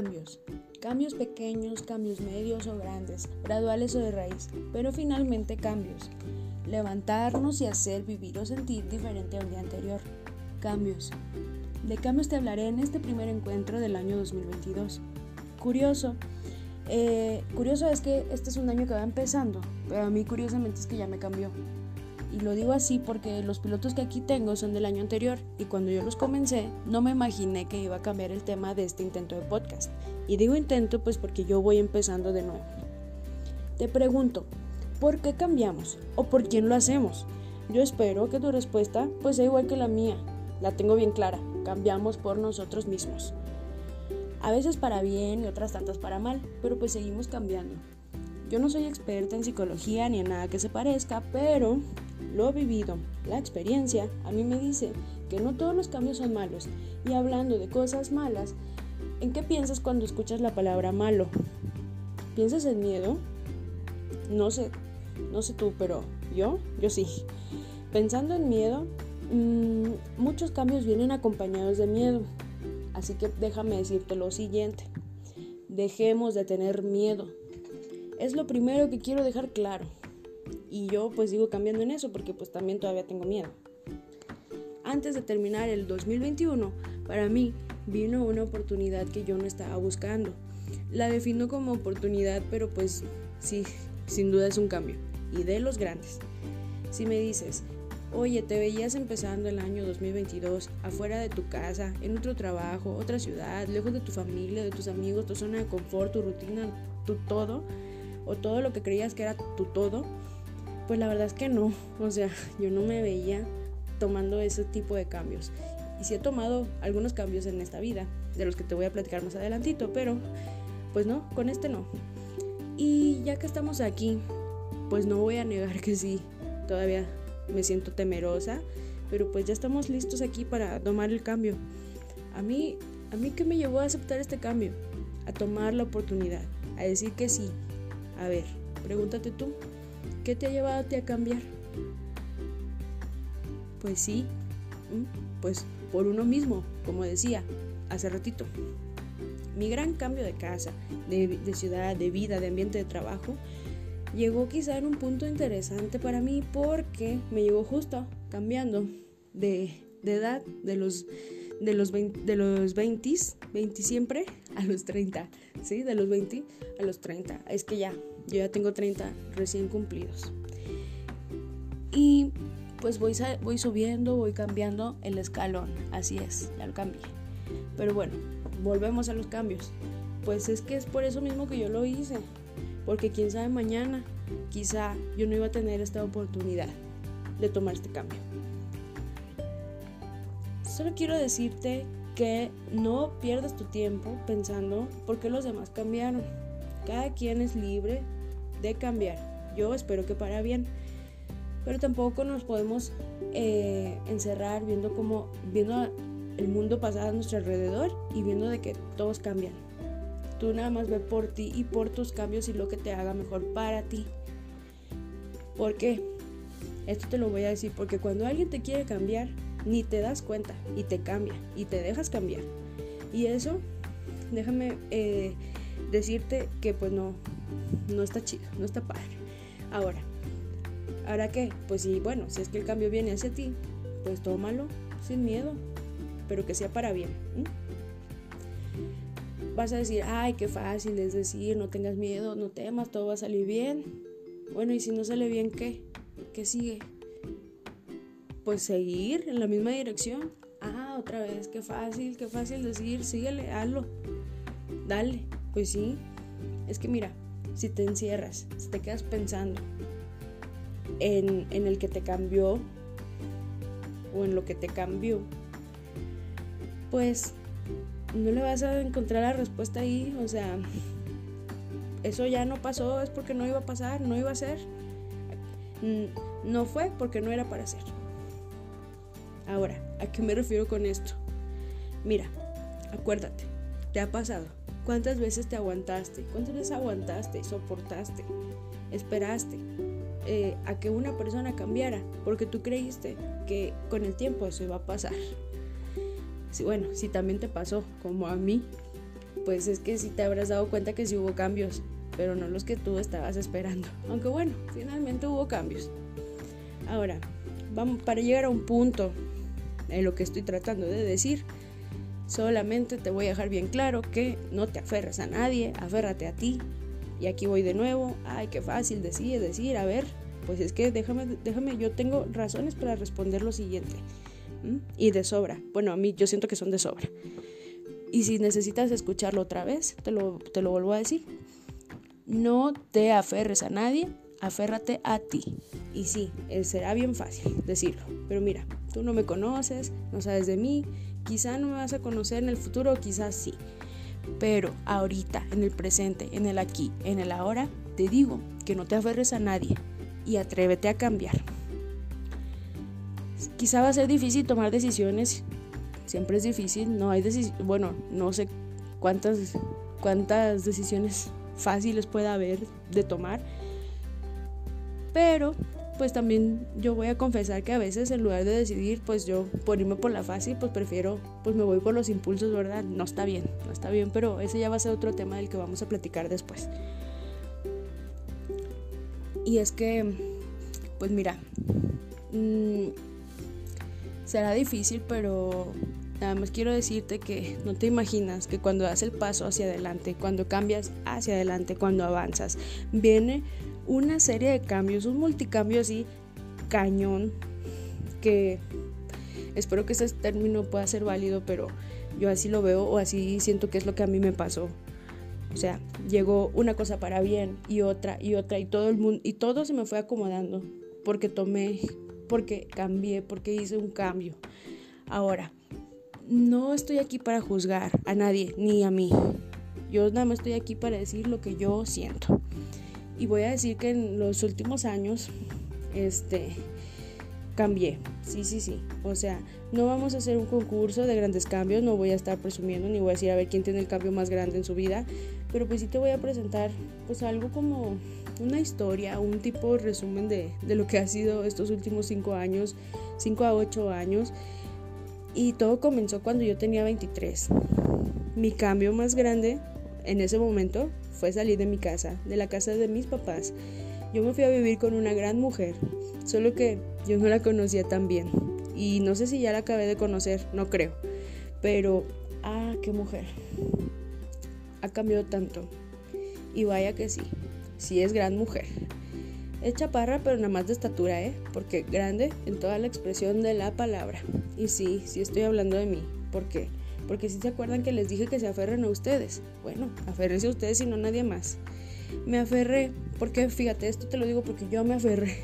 Cambios. Cambios pequeños, cambios medios o grandes, graduales o de raíz, pero finalmente cambios. Levantarnos y hacer vivir o sentir diferente al día anterior. Cambios. De cambios te hablaré en este primer encuentro del año 2022. Curioso. Eh, curioso es que este es un año que va empezando, pero a mí curiosamente es que ya me cambió. Y lo digo así porque los pilotos que aquí tengo son del año anterior y cuando yo los comencé no me imaginé que iba a cambiar el tema de este intento de podcast. Y digo intento pues porque yo voy empezando de nuevo. Te pregunto, ¿por qué cambiamos? ¿O por quién lo hacemos? Yo espero que tu respuesta pues sea igual que la mía. La tengo bien clara, cambiamos por nosotros mismos. A veces para bien y otras tantas para mal, pero pues seguimos cambiando. Yo no soy experta en psicología ni en nada que se parezca, pero lo vivido. La experiencia a mí me dice que no todos los cambios son malos. Y hablando de cosas malas, ¿en qué piensas cuando escuchas la palabra malo? ¿Piensas en miedo? No sé, no sé tú, pero yo, yo sí. Pensando en miedo, mmm, muchos cambios vienen acompañados de miedo. Así que déjame decirte lo siguiente. Dejemos de tener miedo. Es lo primero que quiero dejar claro. Y yo pues sigo cambiando en eso porque pues también todavía tengo miedo. Antes de terminar el 2021, para mí vino una oportunidad que yo no estaba buscando. La defino como oportunidad, pero pues sí, sin duda es un cambio. Y de los grandes. Si me dices, oye, te veías empezando el año 2022 afuera de tu casa, en otro trabajo, otra ciudad, lejos de tu familia, de tus amigos, tu zona de confort, tu rutina, tu todo, o todo lo que creías que era tu todo, pues la verdad es que no. O sea, yo no me veía tomando ese tipo de cambios. Y sí he tomado algunos cambios en esta vida, de los que te voy a platicar más adelantito, pero pues no, con este no. Y ya que estamos aquí, pues no voy a negar que sí, todavía me siento temerosa, pero pues ya estamos listos aquí para tomar el cambio. A mí, a mí qué me llevó a aceptar este cambio, a tomar la oportunidad, a decir que sí, a ver, pregúntate tú, ¿qué te ha llevado a ti a cambiar? Pues sí, pues por uno mismo, como decía hace ratito. Mi gran cambio de casa, de, ciudad, de vida, de ambiente de trabajo, llegó quizá en un punto interesante para mí porque me llegó justo cambiando de, de edad, de los, de los, 20, de los 20, 20 siempre, a los 30, ¿sí? De los 20 a los 30. Es que ya, yo ya tengo 30 recién cumplidos. Y pues voy, voy subiendo, voy cambiando el escalón. Así es, ya lo cambié. Pero bueno, volvemos a los cambios. Pues es que es por eso mismo que yo lo hice. Porque quién sabe mañana, quizá yo no iba a tener esta oportunidad de tomar este cambio. Solo quiero decirte que no pierdas tu tiempo pensando por qué los demás cambiaron. Cada quien es libre de cambiar. Yo espero que para bien. Pero tampoco nos podemos eh, encerrar viendo como viendo el mundo pasar a nuestro alrededor y viendo de que todos cambian. Tú nada más ve por ti y por tus cambios y lo que te haga mejor para ti. ¿Por qué? Esto te lo voy a decir porque cuando alguien te quiere cambiar, ni te das cuenta y te cambia y te dejas cambiar. Y eso, déjame eh, decirte que pues no, no está chido, no está padre. Ahora, ¿ahora qué? Pues sí, bueno, si es que el cambio viene hacia ti, pues tómalo sin miedo, pero que sea para bien. Vas a decir, ay, qué fácil es decir, no tengas miedo, no temas, todo va a salir bien. Bueno, y si no sale bien, ¿qué? ¿Qué sigue? Pues seguir en la misma dirección. Ah, otra vez, qué fácil, qué fácil decir, síguele, hazlo. Dale, pues sí. Es que mira, si te encierras, si te quedas pensando en, en el que te cambió o en lo que te cambió, pues no le vas a encontrar la respuesta ahí. O sea, eso ya no pasó, es porque no iba a pasar, no iba a ser. No fue porque no era para ser. Ahora, ¿a qué me refiero con esto? Mira, acuérdate, te ha pasado. ¿Cuántas veces te aguantaste? ¿Cuántas veces aguantaste, soportaste, esperaste eh, a que una persona cambiara? Porque tú creíste que con el tiempo eso iba a pasar. Sí, bueno, si también te pasó, como a mí, pues es que sí te habrás dado cuenta que sí hubo cambios, pero no los que tú estabas esperando. Aunque bueno, finalmente hubo cambios. Ahora, vamos para llegar a un punto en lo que estoy tratando de decir. Solamente te voy a dejar bien claro que no te aferres a nadie, aférrate a ti. Y aquí voy de nuevo. Ay, qué fácil decir, decir, a ver, pues es que déjame, déjame, yo tengo razones para responder lo siguiente. Y de sobra. Bueno, a mí yo siento que son de sobra. Y si necesitas escucharlo otra vez, te lo, te lo vuelvo a decir. No te aferres a nadie, aférrate a ti. Y sí, eh, será bien fácil decirlo. Pero mira, tú no me conoces, no sabes de mí, quizá no me vas a conocer en el futuro, quizás sí. Pero ahorita, en el presente, en el aquí, en el ahora, te digo que no te aferres a nadie y atrévete a cambiar. Quizá va a ser difícil tomar decisiones, siempre es difícil, no hay decisiones, bueno, no sé cuántas, cuántas decisiones fáciles pueda haber de tomar, pero pues también yo voy a confesar que a veces en lugar de decidir, pues yo por irme por la fácil, pues prefiero, pues me voy por los impulsos, ¿verdad? No está bien, no está bien, pero ese ya va a ser otro tema del que vamos a platicar después. Y es que, pues mira, mmm, será difícil, pero nada más quiero decirte que no te imaginas que cuando das el paso hacia adelante, cuando cambias hacia adelante, cuando avanzas, viene una serie de cambios, un multicambio así cañón que espero que ese término pueda ser válido, pero yo así lo veo o así siento que es lo que a mí me pasó. O sea, llegó una cosa para bien y otra y otra y todo el mundo y todo se me fue acomodando porque tomé, porque cambié, porque hice un cambio. Ahora, no estoy aquí para juzgar a nadie ni a mí. Yo nada más estoy aquí para decir lo que yo siento. Y voy a decir que en los últimos años, este, cambié. Sí, sí, sí. O sea, no vamos a hacer un concurso de grandes cambios, no voy a estar presumiendo ni voy a decir a ver quién tiene el cambio más grande en su vida, pero pues sí te voy a presentar pues algo como una historia, un tipo de resumen de, de lo que ha sido estos últimos cinco años, cinco a ocho años. Y todo comenzó cuando yo tenía 23. Mi cambio más grande en ese momento fue salir de mi casa, de la casa de mis papás. Yo me fui a vivir con una gran mujer, solo que yo no la conocía tan bien. Y no sé si ya la acabé de conocer, no creo. Pero, ah, qué mujer. Ha cambiado tanto. Y vaya que sí, sí es gran mujer. Es chaparra, pero nada más de estatura, ¿eh? Porque grande en toda la expresión de la palabra. Y sí, sí estoy hablando de mí. ¿Por qué? Porque si se acuerdan que les dije que se aferren a ustedes. Bueno, aférrense a ustedes y no a nadie más. Me aferré, porque fíjate, esto te lo digo porque yo me aferré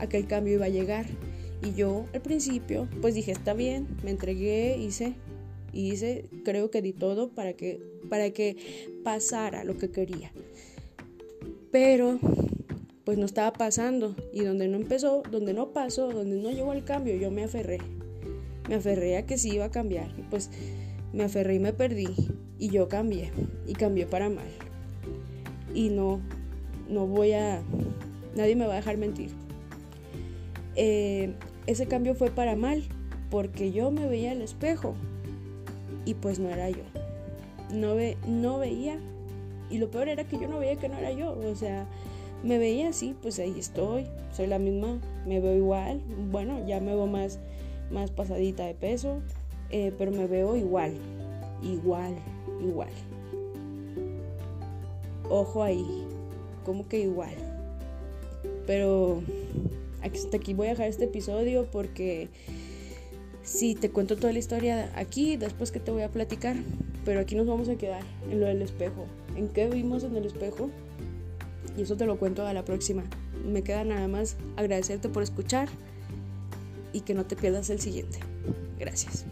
a que el cambio iba a llegar. Y yo al principio, pues dije, está bien, me entregué, hice, hice, creo que di todo para que, para que pasara lo que quería. Pero, pues no estaba pasando. Y donde no empezó, donde no pasó, donde no llegó el cambio, yo me aferré. Me aferré a que sí iba a cambiar. Pues me aferré y me perdí y yo cambié y cambié para mal. Y no, no voy a, nadie me va a dejar mentir. Eh, ese cambio fue para mal porque yo me veía al espejo y pues no era yo. No, ve, no veía y lo peor era que yo no veía que no era yo. O sea, me veía así, pues ahí estoy, soy la misma, me veo igual. Bueno, ya me veo más, más pasadita de peso, eh, pero me veo igual, igual, igual. Ojo ahí, como que igual. Pero hasta aquí voy a dejar este episodio porque si te cuento toda la historia aquí, después que te voy a platicar, pero aquí nos vamos a quedar en lo del espejo. ¿En qué vimos en el espejo? Y eso te lo cuento a la próxima. Me queda nada más agradecerte por escuchar y que no te pierdas el siguiente. Gracias.